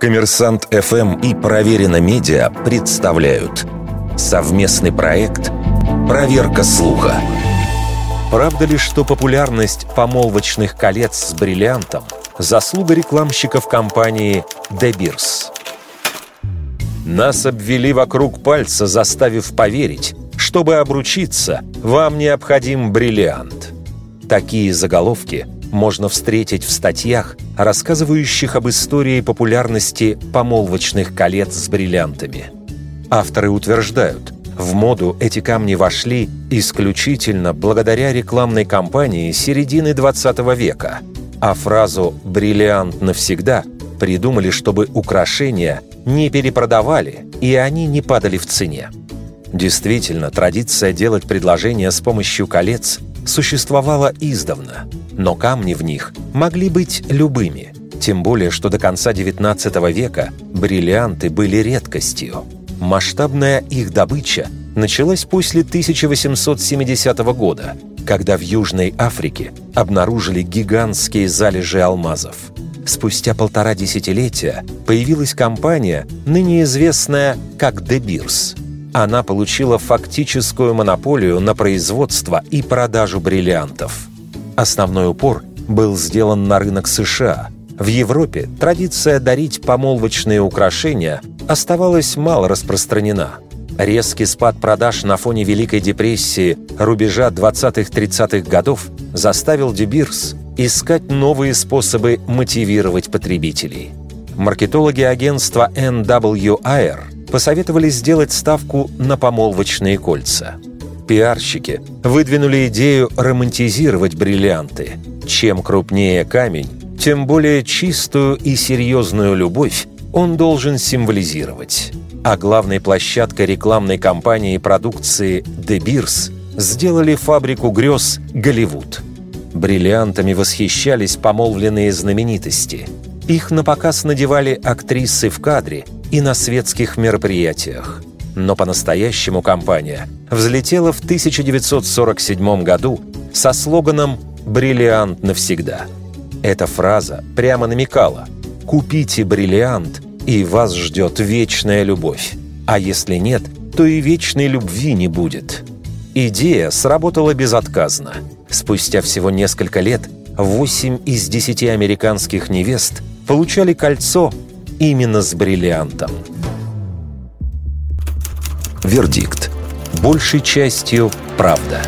Коммерсант ФМ и Проверено Медиа представляют совместный проект «Проверка слуха». Правда ли, что популярность помолвочных колец с бриллиантом – заслуга рекламщиков компании «De Beers»? Нас обвели вокруг пальца, заставив поверить, чтобы обручиться, вам необходим бриллиант. Такие заголовки можно встретить в статьях, рассказывающих об истории популярности помолвочных колец с бриллиантами. Авторы утверждают, в моду эти камни вошли исключительно благодаря рекламной кампании середины 20 века, а фразу «бриллиант навсегда» придумали, чтобы украшения не перепродавали и они не падали в цене. Действительно, традиция делать предложения с помощью колец существовала издавна, но камни в них могли быть любыми, тем более, что до конца XIX века бриллианты были редкостью. Масштабная их добыча началась после 1870 года, когда в Южной Африке обнаружили гигантские залежи алмазов. Спустя полтора десятилетия появилась компания, ныне известная как Beers – она получила фактическую монополию на производство и продажу бриллиантов. Основной упор был сделан на рынок США. В Европе традиция дарить помолвочные украшения оставалась мало распространена. Резкий спад продаж на фоне Великой депрессии рубежа 20-30-х годов заставил Дебирс искать новые способы мотивировать потребителей. Маркетологи агентства NWIR посоветовали сделать ставку на помолвочные кольца. Пиарщики выдвинули идею романтизировать бриллианты. Чем крупнее камень, тем более чистую и серьезную любовь он должен символизировать. А главной площадкой рекламной кампании продукции «De Beers» сделали фабрику грез «Голливуд». Бриллиантами восхищались помолвленные знаменитости. Их на показ надевали актрисы в кадре – и на светских мероприятиях. Но по-настоящему компания взлетела в 1947 году со слоганом «Бриллиант навсегда». Эта фраза прямо намекала «Купите бриллиант, и вас ждет вечная любовь. А если нет, то и вечной любви не будет». Идея сработала безотказно. Спустя всего несколько лет 8 из 10 американских невест получали кольцо именно с бриллиантом. Вердикт. Большей частью правда.